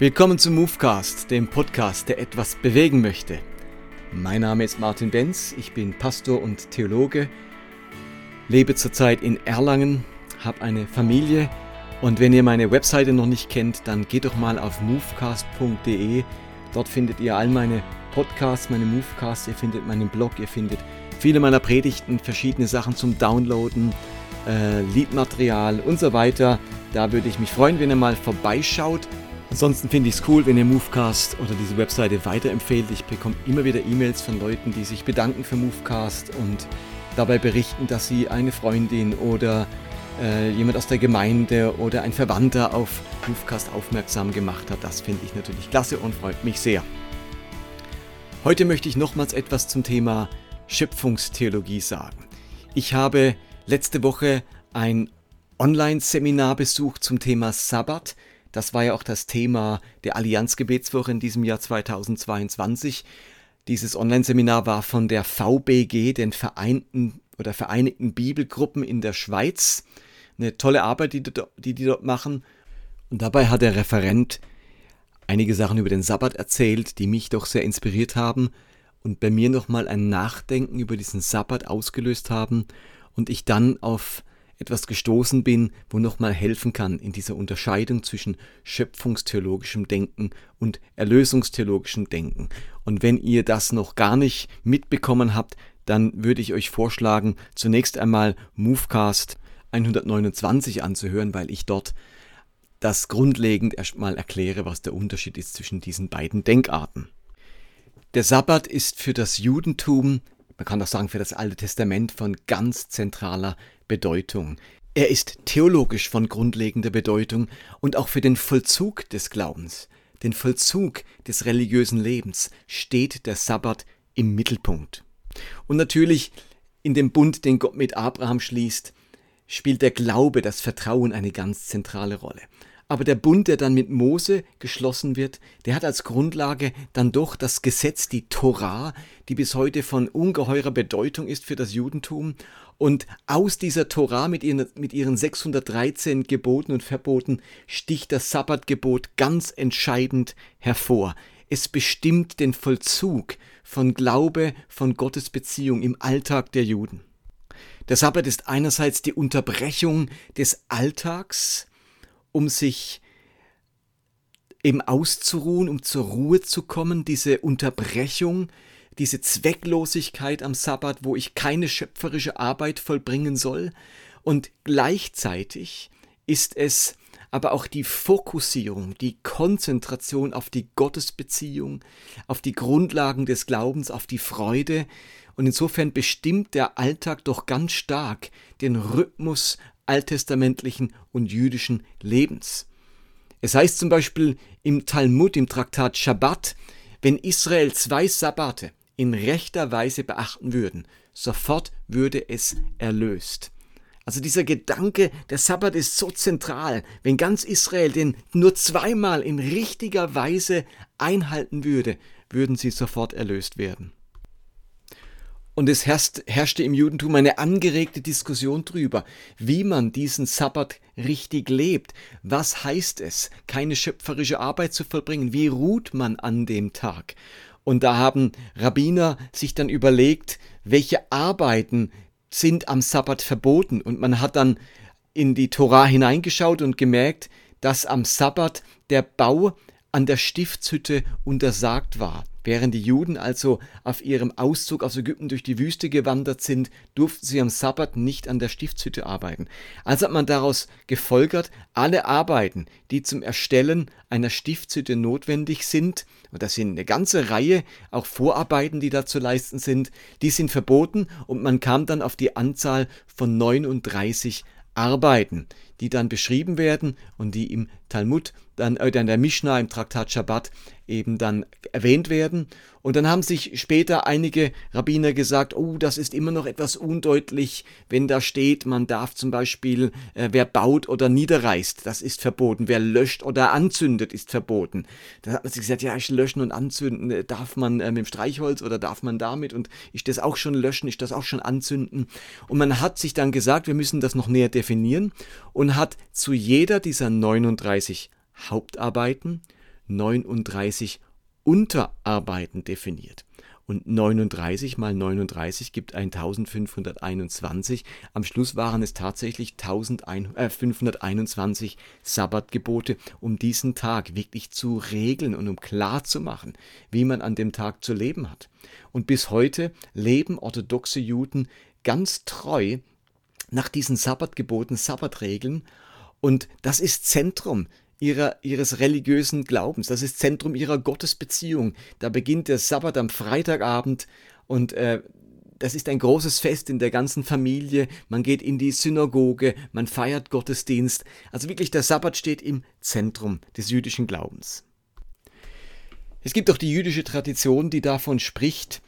Willkommen zum Movecast, dem Podcast, der etwas bewegen möchte. Mein Name ist Martin Benz, ich bin Pastor und Theologe, lebe zurzeit in Erlangen, habe eine Familie und wenn ihr meine Webseite noch nicht kennt, dann geht doch mal auf movecast.de. Dort findet ihr all meine Podcasts, meine Movecasts, ihr findet meinen Blog, ihr findet viele meiner Predigten, verschiedene Sachen zum Downloaden, äh, Liedmaterial und so weiter. Da würde ich mich freuen, wenn ihr mal vorbeischaut. Ansonsten finde ich es cool, wenn ihr Movecast oder diese Webseite weiterempfehlt. Ich bekomme immer wieder E-Mails von Leuten, die sich bedanken für Movecast und dabei berichten, dass sie eine Freundin oder äh, jemand aus der Gemeinde oder ein Verwandter auf Movecast aufmerksam gemacht hat. Das finde ich natürlich klasse und freut mich sehr. Heute möchte ich nochmals etwas zum Thema Schöpfungstheologie sagen. Ich habe letzte Woche ein Online-Seminar besucht zum Thema Sabbat. Das war ja auch das Thema der Allianzgebetswoche in diesem Jahr 2022. Dieses Online-Seminar war von der VBG, den Vereinten oder Vereinigten Bibelgruppen in der Schweiz. Eine tolle Arbeit, die, die die dort machen. Und dabei hat der Referent einige Sachen über den Sabbat erzählt, die mich doch sehr inspiriert haben und bei mir nochmal ein Nachdenken über diesen Sabbat ausgelöst haben und ich dann auf etwas gestoßen bin, wo nochmal helfen kann in dieser Unterscheidung zwischen schöpfungstheologischem Denken und erlösungstheologischem Denken. Und wenn ihr das noch gar nicht mitbekommen habt, dann würde ich euch vorschlagen, zunächst einmal Movecast 129 anzuhören, weil ich dort das grundlegend erstmal erkläre, was der Unterschied ist zwischen diesen beiden Denkarten. Der Sabbat ist für das Judentum, man kann auch sagen für das Alte Testament, von ganz zentraler Bedeutung. Er ist theologisch von grundlegender Bedeutung und auch für den Vollzug des Glaubens, den Vollzug des religiösen Lebens steht der Sabbat im Mittelpunkt. Und natürlich in dem Bund, den Gott mit Abraham schließt, spielt der Glaube, das Vertrauen eine ganz zentrale Rolle. Aber der Bund, der dann mit Mose geschlossen wird, der hat als Grundlage dann doch das Gesetz, die Torah, die bis heute von ungeheurer Bedeutung ist für das Judentum. Und aus dieser Torah mit ihren, mit ihren 613 Geboten und Verboten sticht das Sabbatgebot ganz entscheidend hervor. Es bestimmt den Vollzug von Glaube, von Gottes Beziehung im Alltag der Juden. Der Sabbat ist einerseits die Unterbrechung des Alltags, um sich eben auszuruhen, um zur Ruhe zu kommen, diese Unterbrechung, diese Zwecklosigkeit am Sabbat, wo ich keine schöpferische Arbeit vollbringen soll. Und gleichzeitig ist es aber auch die Fokussierung, die Konzentration auf die Gottesbeziehung, auf die Grundlagen des Glaubens, auf die Freude. Und insofern bestimmt der Alltag doch ganz stark den Rhythmus alttestamentlichen und jüdischen Lebens. Es heißt zum Beispiel im Talmud, im Traktat Shabbat, wenn Israel zwei Sabbate in rechter Weise beachten würden, sofort würde es erlöst. Also dieser Gedanke, der Sabbat ist so zentral, wenn ganz Israel den nur zweimal in richtiger Weise einhalten würde, würden sie sofort erlöst werden. Und es herrschte im Judentum eine angeregte Diskussion darüber, wie man diesen Sabbat richtig lebt. Was heißt es, keine schöpferische Arbeit zu vollbringen? Wie ruht man an dem Tag? Und da haben Rabbiner sich dann überlegt, welche Arbeiten sind am Sabbat verboten. Und man hat dann in die Torah hineingeschaut und gemerkt, dass am Sabbat der Bau an der Stiftshütte untersagt war. Während die Juden also auf ihrem Auszug aus Ägypten durch die Wüste gewandert sind, durften sie am Sabbat nicht an der Stiftshütte arbeiten. Also hat man daraus gefolgert, alle Arbeiten, die zum Erstellen einer Stiftshütte notwendig sind, und das sind eine ganze Reihe, auch Vorarbeiten, die da zu leisten sind, die sind verboten und man kam dann auf die Anzahl von 39 Arbeiten, die dann beschrieben werden und die im Talmud, dann äh, in der Mishnah im Traktat Shabbat eben dann erwähnt werden. Und dann haben sich später einige Rabbiner gesagt, oh, das ist immer noch etwas undeutlich, wenn da steht, man darf zum Beispiel, äh, wer baut oder niederreißt, das ist verboten, wer löscht oder anzündet, ist verboten. Da hat man sich gesagt, ja, ich löschen und anzünden, äh, darf man äh, mit dem Streichholz oder darf man damit und ist das auch schon löschen, ist das auch schon anzünden. Und man hat sich dann gesagt, wir müssen das noch näher definieren und hat zu jeder dieser 39 Hauptarbeiten 39 Unterarbeiten definiert. Und 39 mal 39 gibt 1521. Am Schluss waren es tatsächlich 521 äh, Sabbatgebote, um diesen Tag wirklich zu regeln und um klar zu machen, wie man an dem Tag zu leben hat. Und bis heute leben orthodoxe Juden ganz treu nach diesen Sabbatgeboten, Sabbatregeln. Und das ist Zentrum ihrer, ihres religiösen Glaubens. Das ist Zentrum ihrer Gottesbeziehung. Da beginnt der Sabbat am Freitagabend und äh, das ist ein großes Fest in der ganzen Familie. Man geht in die Synagoge, man feiert Gottesdienst. Also wirklich, der Sabbat steht im Zentrum des jüdischen Glaubens. Es gibt auch die jüdische Tradition, die davon spricht,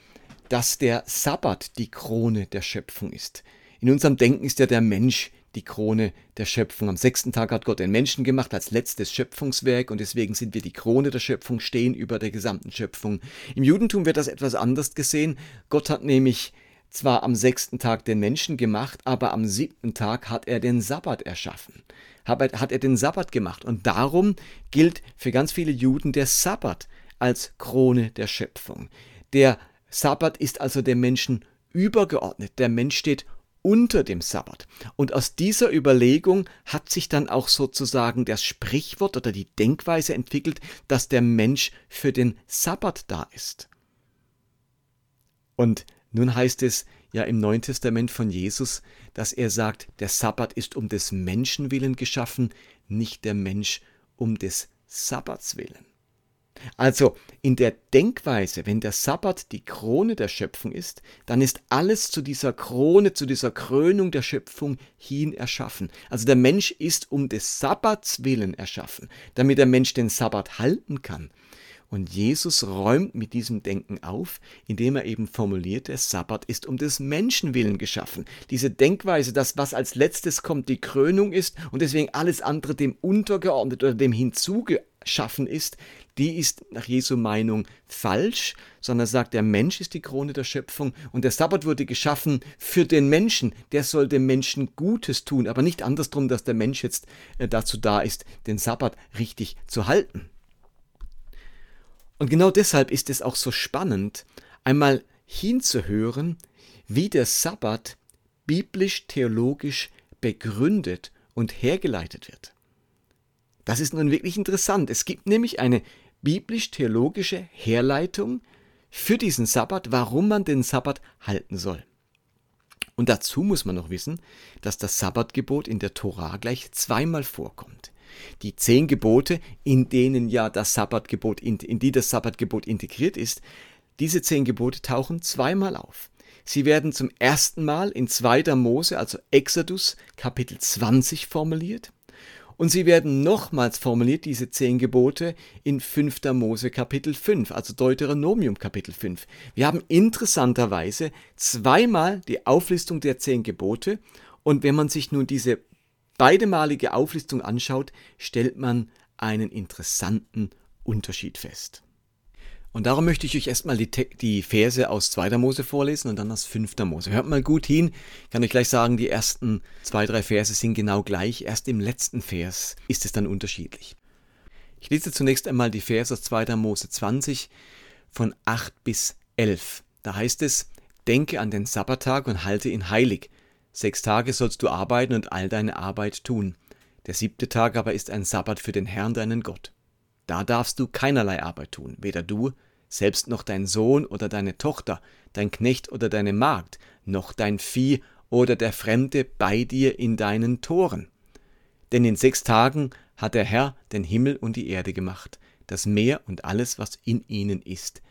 dass der Sabbat die Krone der Schöpfung ist. In unserem Denken ist ja der Mensch die Krone der Schöpfung. Am sechsten Tag hat Gott den Menschen gemacht als letztes Schöpfungswerk und deswegen sind wir die Krone der Schöpfung, stehen über der gesamten Schöpfung. Im Judentum wird das etwas anders gesehen. Gott hat nämlich zwar am sechsten Tag den Menschen gemacht, aber am siebten Tag hat er den Sabbat erschaffen. Hat er den Sabbat gemacht. Und darum gilt für ganz viele Juden der Sabbat als Krone der Schöpfung. Der Sabbat ist also dem Menschen übergeordnet. Der Mensch steht unter dem Sabbat. Und aus dieser Überlegung hat sich dann auch sozusagen das Sprichwort oder die Denkweise entwickelt, dass der Mensch für den Sabbat da ist. Und nun heißt es ja im Neuen Testament von Jesus, dass er sagt, der Sabbat ist um des Menschen willen geschaffen, nicht der Mensch um des Sabbats willen. Also in der Denkweise, wenn der Sabbat die Krone der Schöpfung ist, dann ist alles zu dieser Krone, zu dieser Krönung der Schöpfung hin erschaffen. Also der Mensch ist um des Sabbats willen erschaffen, damit der Mensch den Sabbat halten kann. Und Jesus räumt mit diesem Denken auf, indem er eben formuliert, der Sabbat ist um des Menschen willen geschaffen. Diese Denkweise, dass was als letztes kommt, die Krönung ist und deswegen alles andere dem untergeordnet oder dem hinzugeschaffen ist, die ist nach Jesu Meinung falsch, sondern sagt, der Mensch ist die Krone der Schöpfung und der Sabbat wurde geschaffen für den Menschen. Der soll dem Menschen Gutes tun, aber nicht andersrum, dass der Mensch jetzt äh, dazu da ist, den Sabbat richtig zu halten. Und genau deshalb ist es auch so spannend, einmal hinzuhören, wie der Sabbat biblisch-theologisch begründet und hergeleitet wird. Das ist nun wirklich interessant. Es gibt nämlich eine biblisch-theologische Herleitung für diesen Sabbat, warum man den Sabbat halten soll. Und dazu muss man noch wissen, dass das Sabbatgebot in der Tora gleich zweimal vorkommt. Die zehn Gebote, in denen ja das Sabbatgebot, in, die das Sabbatgebot integriert ist, diese zehn Gebote tauchen zweimal auf. Sie werden zum ersten Mal in 2. Mose, also Exodus Kapitel 20 formuliert und sie werden nochmals formuliert, diese zehn Gebote, in 5. Mose Kapitel 5, also Deuteronomium Kapitel 5. Wir haben interessanterweise zweimal die Auflistung der zehn Gebote und wenn man sich nun diese beidemalige Auflistung anschaut, stellt man einen interessanten Unterschied fest. Und darum möchte ich euch erstmal die, die Verse aus 2. Mose vorlesen und dann aus 5. Mose. Hört mal gut hin, ich kann euch gleich sagen, die ersten zwei, drei Verse sind genau gleich, erst im letzten Vers ist es dann unterschiedlich. Ich lese zunächst einmal die Verse aus 2. Mose 20 von 8 bis 11. Da heißt es, Denke an den Sabbattag und halte ihn heilig. Sechs Tage sollst du arbeiten und all deine Arbeit tun. Der siebte Tag aber ist ein Sabbat für den Herrn deinen Gott. Da darfst du keinerlei Arbeit tun, weder du, selbst noch dein Sohn oder deine Tochter, dein Knecht oder deine Magd, noch dein Vieh oder der Fremde bei dir in deinen Toren. Denn in sechs Tagen hat der Herr den Himmel und die Erde gemacht, das Meer und alles, was in ihnen ist.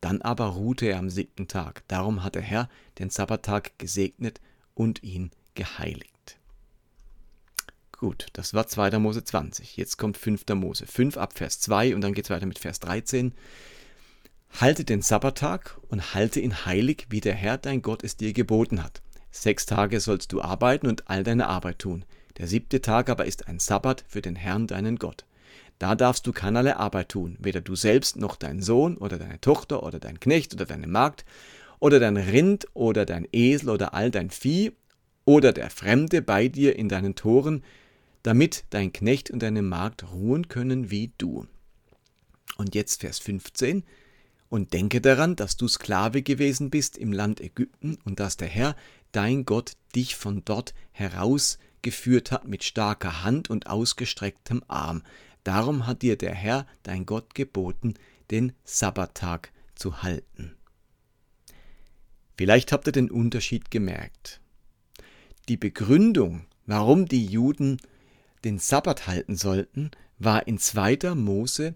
Dann aber ruhte er am siebten Tag. Darum hat der Herr den Sabbattag gesegnet und ihn geheiligt. Gut, das war 2. Mose 20. Jetzt kommt 5. Mose 5 ab Vers 2 und dann geht es weiter mit Vers 13. Halte den Sabbattag und halte ihn heilig, wie der Herr dein Gott es dir geboten hat. Sechs Tage sollst du arbeiten und all deine Arbeit tun. Der siebte Tag aber ist ein Sabbat für den Herrn deinen Gott. Da darfst du keinerlei Arbeit tun, weder du selbst noch dein Sohn oder deine Tochter oder dein Knecht oder deine Magd oder dein Rind oder dein Esel oder all dein Vieh oder der Fremde bei dir in deinen Toren, damit dein Knecht und deine Magd ruhen können wie du. Und jetzt Vers 15. Und denke daran, dass du Sklave gewesen bist im Land Ägypten und dass der Herr, dein Gott, dich von dort herausgeführt hat mit starker Hand und ausgestrecktem Arm. Darum hat dir der Herr, dein Gott, geboten, den Sabbattag zu halten. Vielleicht habt ihr den Unterschied gemerkt. Die Begründung, warum die Juden den Sabbat halten sollten, war in 2. Mose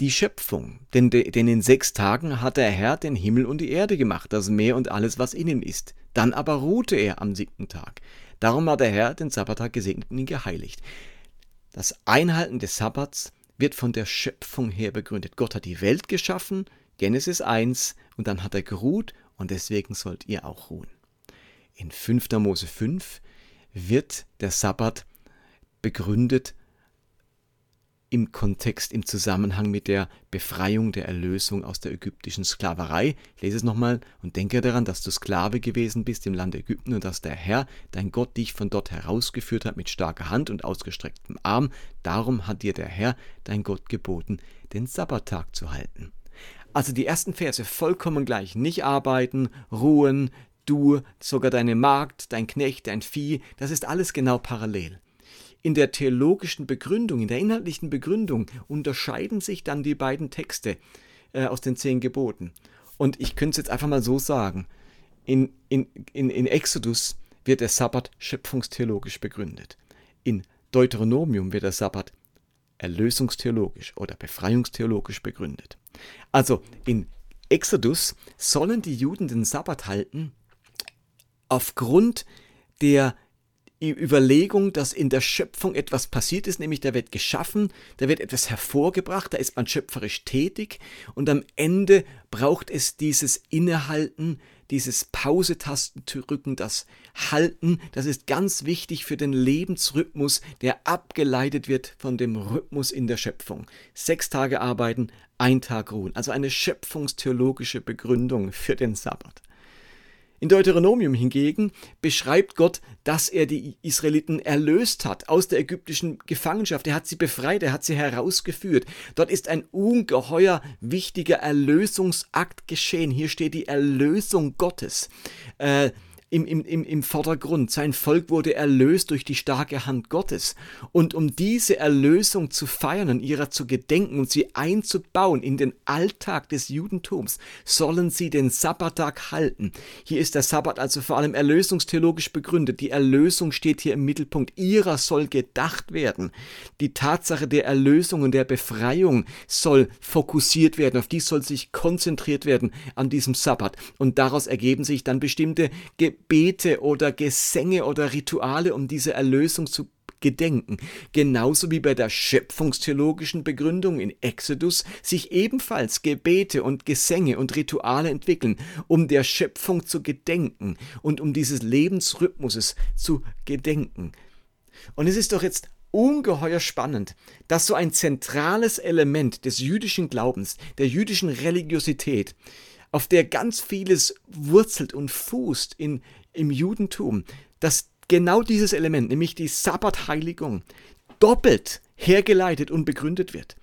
die Schöpfung. Denn, denn in sechs Tagen hat der Herr den Himmel und die Erde gemacht, das Meer und alles, was innen ist. Dann aber ruhte er am siebten Tag. Darum hat der Herr den Sabbattag gesegnet und ihn geheiligt. Das Einhalten des Sabbats wird von der Schöpfung her begründet. Gott hat die Welt geschaffen, Genesis 1, und dann hat er geruht und deswegen sollt ihr auch ruhen. In 5. Mose 5 wird der Sabbat begründet im Kontext, im Zusammenhang mit der Befreiung der Erlösung aus der ägyptischen Sklaverei. Ich lese es nochmal und denke daran, dass du Sklave gewesen bist im Land Ägypten und dass der Herr, dein Gott, dich von dort herausgeführt hat mit starker Hand und ausgestrecktem Arm. Darum hat dir der Herr, dein Gott, geboten, den Sabbattag zu halten. Also die ersten Verse vollkommen gleich. Nicht arbeiten, ruhen, du, sogar deine Magd, dein Knecht, dein Vieh, das ist alles genau parallel. In der theologischen Begründung, in der inhaltlichen Begründung unterscheiden sich dann die beiden Texte äh, aus den zehn Geboten. Und ich könnte es jetzt einfach mal so sagen. In, in, in, in Exodus wird der Sabbat schöpfungstheologisch begründet. In Deuteronomium wird der Sabbat erlösungstheologisch oder befreiungstheologisch begründet. Also in Exodus sollen die Juden den Sabbat halten aufgrund der Überlegung, dass in der Schöpfung etwas passiert ist, nämlich da wird geschaffen, da wird etwas hervorgebracht, da ist man schöpferisch tätig und am Ende braucht es dieses Innehalten, dieses Pausetasten drücken, das Halten, das ist ganz wichtig für den Lebensrhythmus, der abgeleitet wird von dem Rhythmus in der Schöpfung. Sechs Tage arbeiten, ein Tag ruhen, also eine schöpfungstheologische Begründung für den Sabbat. In Deuteronomium hingegen beschreibt Gott, dass er die Israeliten erlöst hat aus der ägyptischen Gefangenschaft. Er hat sie befreit, er hat sie herausgeführt. Dort ist ein ungeheuer wichtiger Erlösungsakt geschehen. Hier steht die Erlösung Gottes. Äh, im, im, im, Vordergrund. Sein Volk wurde erlöst durch die starke Hand Gottes. Und um diese Erlösung zu feiern und ihrer zu gedenken und sie einzubauen in den Alltag des Judentums, sollen sie den Sabbattag halten. Hier ist der Sabbat also vor allem erlösungstheologisch begründet. Die Erlösung steht hier im Mittelpunkt. Ihrer soll gedacht werden. Die Tatsache der Erlösung und der Befreiung soll fokussiert werden. Auf die soll sich konzentriert werden an diesem Sabbat. Und daraus ergeben sich dann bestimmte Gebete oder Gesänge oder Rituale, um diese Erlösung zu gedenken. Genauso wie bei der schöpfungstheologischen Begründung in Exodus sich ebenfalls Gebete und Gesänge und Rituale entwickeln, um der Schöpfung zu gedenken und um dieses Lebensrhythmuses zu gedenken. Und es ist doch jetzt ungeheuer spannend, dass so ein zentrales Element des jüdischen Glaubens, der jüdischen Religiosität, auf der ganz vieles wurzelt und fußt in, im Judentum, dass genau dieses Element, nämlich die Sabbatheiligung, doppelt hergeleitet und begründet wird.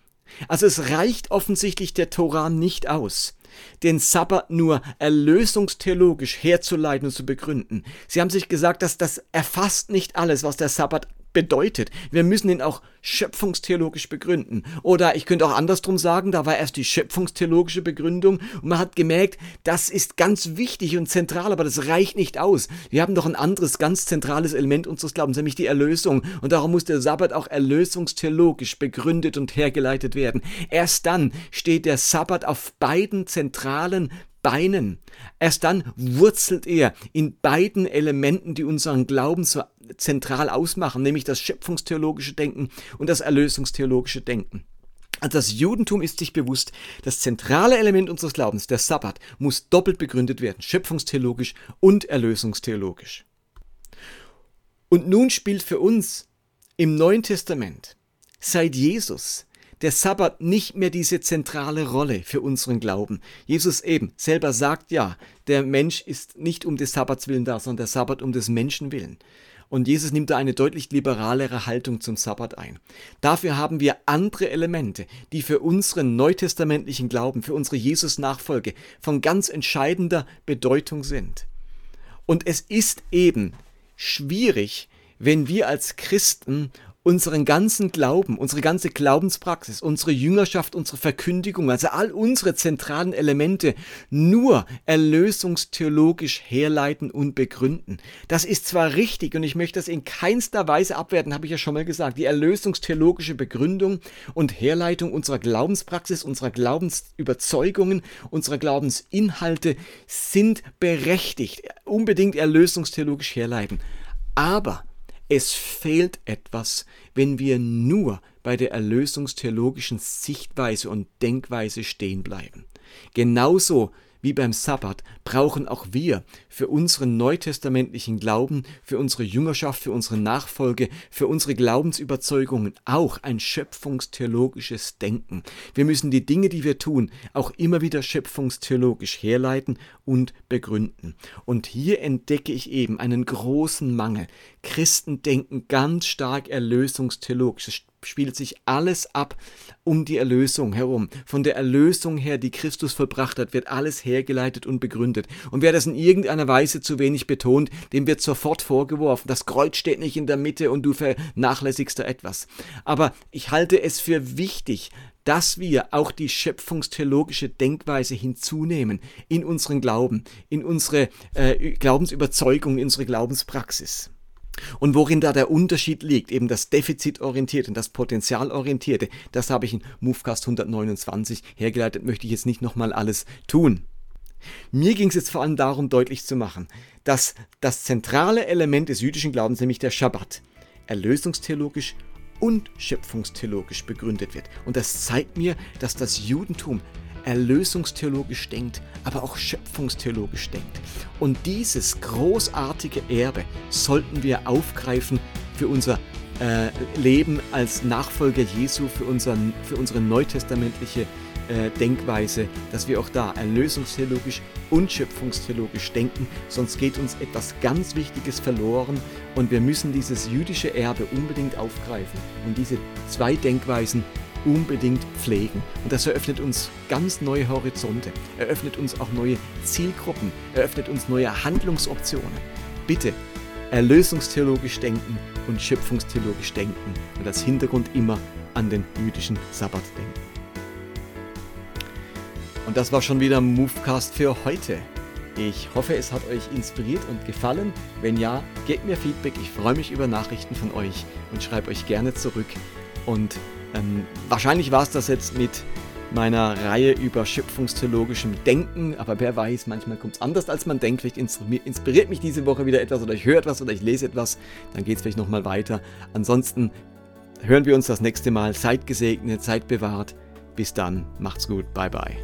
Also es reicht offensichtlich der Torah nicht aus, den Sabbat nur erlösungstheologisch herzuleiten und zu begründen. Sie haben sich gesagt, dass das erfasst nicht alles, was der Sabbat bedeutet. Wir müssen ihn auch schöpfungstheologisch begründen. Oder ich könnte auch andersrum sagen, da war erst die schöpfungstheologische Begründung und man hat gemerkt, das ist ganz wichtig und zentral, aber das reicht nicht aus. Wir haben doch ein anderes ganz zentrales Element unseres Glaubens, nämlich die Erlösung. Und darum muss der Sabbat auch erlösungstheologisch begründet und hergeleitet werden. Erst dann steht der Sabbat auf beiden zentralen Beinen. Erst dann wurzelt er in beiden Elementen, die unseren Glauben so zentral ausmachen, nämlich das schöpfungstheologische Denken und das erlösungstheologische Denken. Also das Judentum ist sich bewusst, das zentrale Element unseres Glaubens, der Sabbat, muss doppelt begründet werden, schöpfungstheologisch und erlösungstheologisch. Und nun spielt für uns im Neuen Testament seit Jesus der Sabbat nicht mehr diese zentrale Rolle für unseren Glauben. Jesus eben selber sagt ja, der Mensch ist nicht um des Sabbats willen da, sondern der Sabbat um des Menschen willen. Und Jesus nimmt da eine deutlich liberalere Haltung zum Sabbat ein. Dafür haben wir andere Elemente, die für unseren neutestamentlichen Glauben, für unsere Jesus-Nachfolge von ganz entscheidender Bedeutung sind. Und es ist eben schwierig, wenn wir als Christen unseren ganzen Glauben, unsere ganze Glaubenspraxis, unsere Jüngerschaft, unsere Verkündigung, also all unsere zentralen Elemente nur erlösungstheologisch herleiten und begründen. Das ist zwar richtig und ich möchte das in keinster Weise abwerten, habe ich ja schon mal gesagt. Die erlösungstheologische Begründung und Herleitung unserer Glaubenspraxis, unserer Glaubensüberzeugungen, unserer Glaubensinhalte sind berechtigt, unbedingt erlösungstheologisch herleiten. Aber es fehlt etwas, wenn wir nur bei der erlösungstheologischen Sichtweise und Denkweise stehen bleiben. Genauso wie beim Sabbat brauchen auch wir für unseren neutestamentlichen Glauben, für unsere Jüngerschaft, für unsere Nachfolge, für unsere Glaubensüberzeugungen auch ein schöpfungstheologisches Denken. Wir müssen die Dinge, die wir tun, auch immer wieder schöpfungstheologisch herleiten und begründen. Und hier entdecke ich eben einen großen Mangel. Christen denken ganz stark erlösungstheologisch spielt sich alles ab um die Erlösung herum. Von der Erlösung her, die Christus vollbracht hat, wird alles hergeleitet und begründet. Und wer das in irgendeiner Weise zu wenig betont, dem wird sofort vorgeworfen, das Kreuz steht nicht in der Mitte und du vernachlässigst da etwas. Aber ich halte es für wichtig, dass wir auch die schöpfungstheologische Denkweise hinzunehmen in unseren Glauben, in unsere äh, Glaubensüberzeugung, in unsere Glaubenspraxis. Und worin da der Unterschied liegt, eben das Defizitorientierte und das Potenzialorientierte, das habe ich in Movecast 129 hergeleitet, möchte ich jetzt nicht nochmal alles tun. Mir ging es jetzt vor allem darum, deutlich zu machen, dass das zentrale Element des jüdischen Glaubens, nämlich der Schabbat, erlösungstheologisch und schöpfungstheologisch begründet wird. Und das zeigt mir, dass das Judentum erlösungstheologisch denkt, aber auch schöpfungstheologisch denkt. Und dieses großartige Erbe sollten wir aufgreifen für unser äh, Leben als Nachfolger Jesu, für, unseren, für unsere neutestamentliche äh, Denkweise, dass wir auch da erlösungstheologisch und schöpfungstheologisch denken, sonst geht uns etwas ganz Wichtiges verloren und wir müssen dieses jüdische Erbe unbedingt aufgreifen und diese zwei Denkweisen unbedingt pflegen. Und das eröffnet uns ganz neue Horizonte, eröffnet uns auch neue Zielgruppen, eröffnet uns neue Handlungsoptionen. Bitte erlösungstheologisch denken und schöpfungstheologisch denken und als Hintergrund immer an den jüdischen Sabbat denken. Und das war schon wieder Movecast für heute. Ich hoffe, es hat euch inspiriert und gefallen. Wenn ja, gebt mir Feedback. Ich freue mich über Nachrichten von euch und schreibe euch gerne zurück. Und ähm, wahrscheinlich war es das jetzt mit meiner Reihe über schöpfungstheologischem Denken, aber wer weiß, manchmal kommt es anders, als man denkt. Vielleicht inspiriert mich diese Woche wieder etwas oder ich höre etwas oder ich lese etwas, dann geht es vielleicht nochmal weiter. Ansonsten hören wir uns das nächste Mal. Seid gesegnet, seid bewahrt. Bis dann, macht's gut, bye bye.